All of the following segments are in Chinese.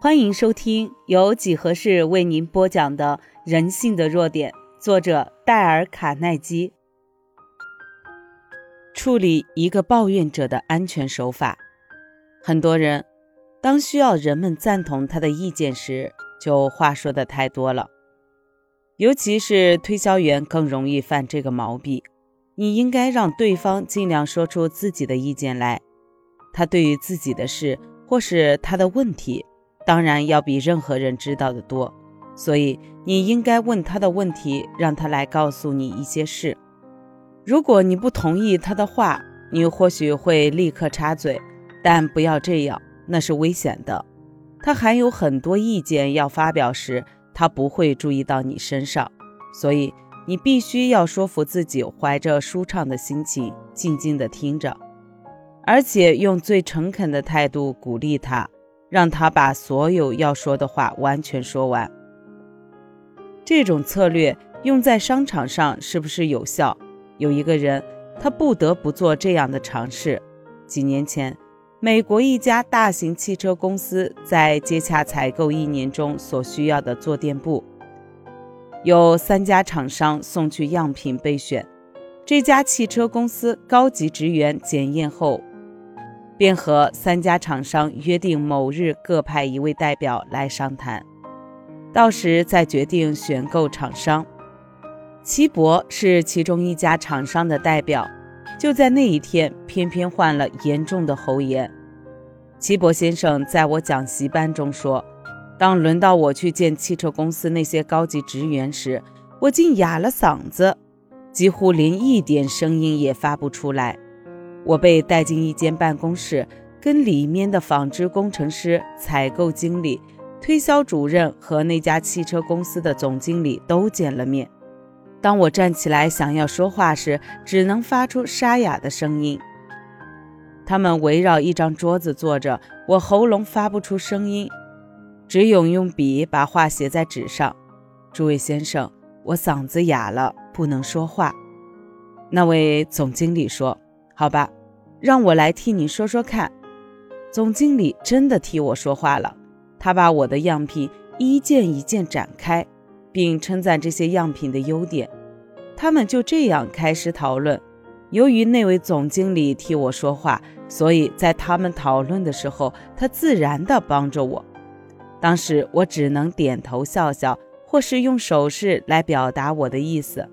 欢迎收听由几何式为您播讲的《人性的弱点》，作者戴尔·卡耐基。处理一个抱怨者的安全手法。很多人当需要人们赞同他的意见时，就话说的太多了。尤其是推销员更容易犯这个毛病。你应该让对方尽量说出自己的意见来。他对于自己的事或是他的问题。当然要比任何人知道的多，所以你应该问他的问题，让他来告诉你一些事。如果你不同意他的话，你或许会立刻插嘴，但不要这样，那是危险的。他还有很多意见要发表时，他不会注意到你身上，所以你必须要说服自己，怀着舒畅的心情，静静地听着，而且用最诚恳的态度鼓励他。让他把所有要说的话完全说完。这种策略用在商场上是不是有效？有一个人，他不得不做这样的尝试。几年前，美国一家大型汽车公司在接洽采购一年中所需要的坐垫布，有三家厂商送去样品备选。这家汽车公司高级职员检验后。便和三家厂商约定某日各派一位代表来商谈，到时再决定选购厂商。齐博是其中一家厂商的代表，就在那一天偏偏患了严重的喉炎。齐博先生在我讲习班中说：“当轮到我去见汽车公司那些高级职员时，我竟哑了嗓子，几乎连一点声音也发不出来。”我被带进一间办公室，跟里面的纺织工程师、采购经理、推销主任和那家汽车公司的总经理都见了面。当我站起来想要说话时，只能发出沙哑的声音。他们围绕一张桌子坐着，我喉咙发不出声音，只有用笔把话写在纸上。诸位先生，我嗓子哑了，不能说话。那位总经理说：“好吧。”让我来替你说说看。总经理真的替我说话了，他把我的样品一件一件展开，并称赞这些样品的优点。他们就这样开始讨论。由于那位总经理替我说话，所以在他们讨论的时候，他自然地帮着我。当时我只能点头笑笑，或是用手势来表达我的意思。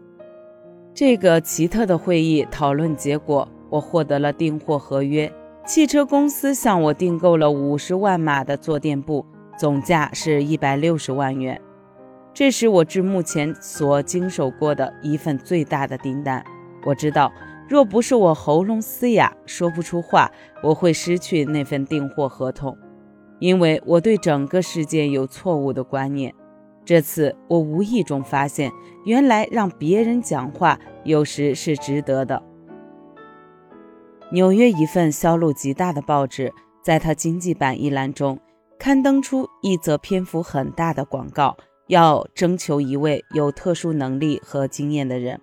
这个奇特的会议讨论结果。我获得了订货合约，汽车公司向我订购了五十万码的坐垫布，总价是一百六十万元。这是我至目前所经手过的一份最大的订单。我知道，若不是我喉咙嘶哑，说不出话，我会失去那份订货合同，因为我对整个事件有错误的观念。这次我无意中发现，原来让别人讲话有时是值得的。纽约一份销路极大的报纸，在它经济版一栏中刊登出一则篇幅很大的广告，要征求一位有特殊能力和经验的人。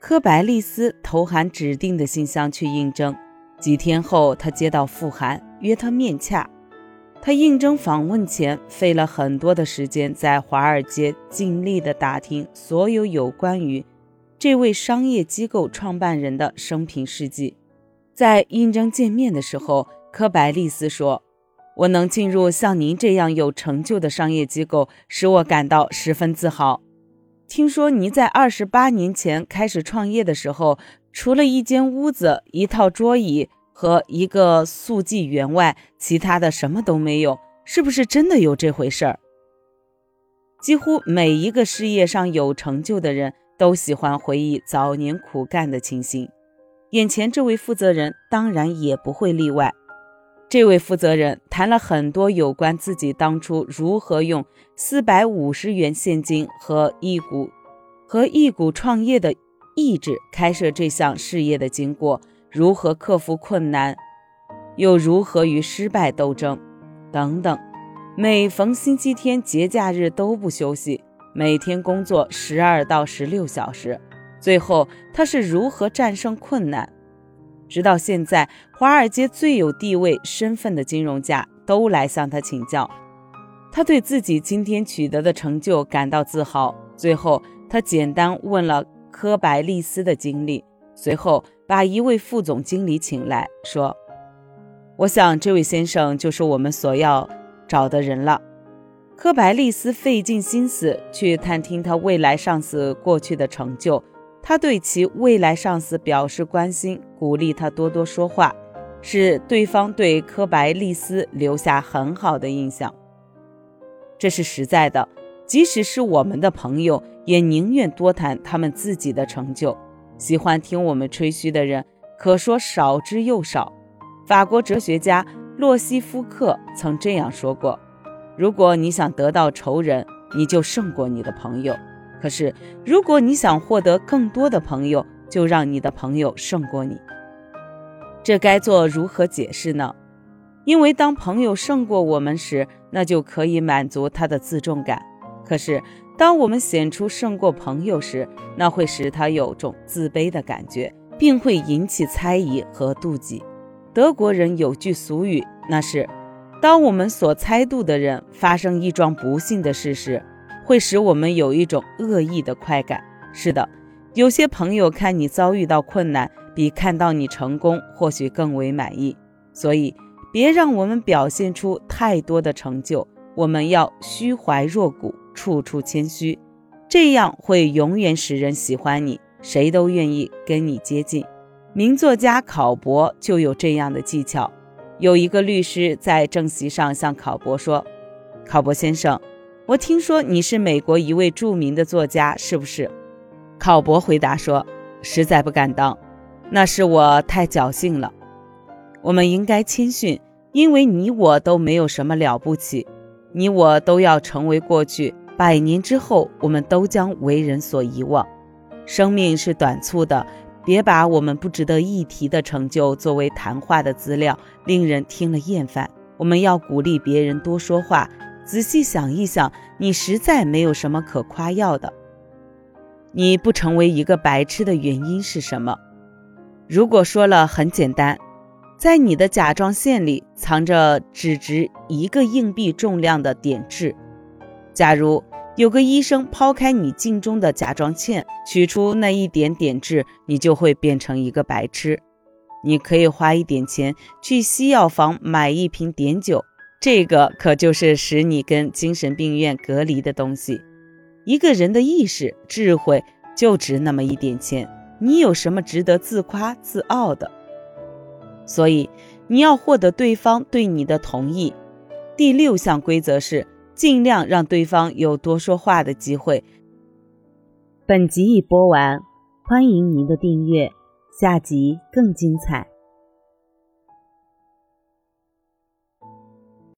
科白利斯投函指定的信箱去应征，几天后他接到复函，约他面洽。他应征访问前费了很多的时间，在华尔街尽力地打听所有有关于这位商业机构创办人的生平事迹。在应征见面的时候，科白利斯说：“我能进入像您这样有成就的商业机构，使我感到十分自豪。听说您在二十八年前开始创业的时候，除了一间屋子、一套桌椅和一个速记员外，其他的什么都没有，是不是真的有这回事儿？”几乎每一个事业上有成就的人都喜欢回忆早年苦干的情形。眼前这位负责人当然也不会例外。这位负责人谈了很多有关自己当初如何用四百五十元现金和一股和一股创业的意志开设这项事业的经过，如何克服困难，又如何与失败斗争，等等。每逢星期天、节假日都不休息，每天工作十二到十六小时。最后，他是如何战胜困难？直到现在，华尔街最有地位、身份的金融家都来向他请教。他对自己今天取得的成就感到自豪。最后，他简单问了科白利斯的经历，随后把一位副总经理请来说：“我想这位先生就是我们所要找的人了。”科白利斯费尽心思去探听他未来上司过去的成就，他对其未来上司表示关心，鼓励他多多说话，使对方对科白利斯留下很好的印象。这是实在的，即使是我们的朋友，也宁愿多谈他们自己的成就。喜欢听我们吹嘘的人，可说少之又少。法国哲学家洛西夫克曾这样说过。如果你想得到仇人，你就胜过你的朋友；可是，如果你想获得更多的朋友，就让你的朋友胜过你。这该做如何解释呢？因为当朋友胜过我们时，那就可以满足他的自重感；可是，当我们显出胜过朋友时，那会使他有种自卑的感觉，并会引起猜疑和妒忌。德国人有句俗语，那是。当我们所猜度的人发生一桩不幸的事时，会使我们有一种恶意的快感。是的，有些朋友看你遭遇到困难，比看到你成功或许更为满意。所以，别让我们表现出太多的成就。我们要虚怀若谷，处处谦虚，这样会永远使人喜欢你，谁都愿意跟你接近。名作家考伯就有这样的技巧。有一个律师在正席上向考伯说：“考伯先生，我听说你是美国一位著名的作家，是不是？”考伯回答说：“实在不敢当，那是我太侥幸了。我们应该谦逊，因为你我都没有什么了不起，你我都要成为过去。百年之后，我们都将为人所遗忘。生命是短促的。”别把我们不值得一提的成就作为谈话的资料，令人听了厌烦。我们要鼓励别人多说话。仔细想一想，你实在没有什么可夸耀的。你不成为一个白痴的原因是什么？如果说了，很简单，在你的甲状腺里藏着只值一个硬币重量的碘质。假如。有个医生抛开你镜中的甲状腺，取出那一点点痣，你就会变成一个白痴。你可以花一点钱去西药房买一瓶碘酒，这个可就是使你跟精神病院隔离的东西。一个人的意识、智慧就值那么一点钱，你有什么值得自夸自傲的？所以你要获得对方对你的同意。第六项规则是。尽量让对方有多说话的机会。本集已播完，欢迎您的订阅，下集更精彩。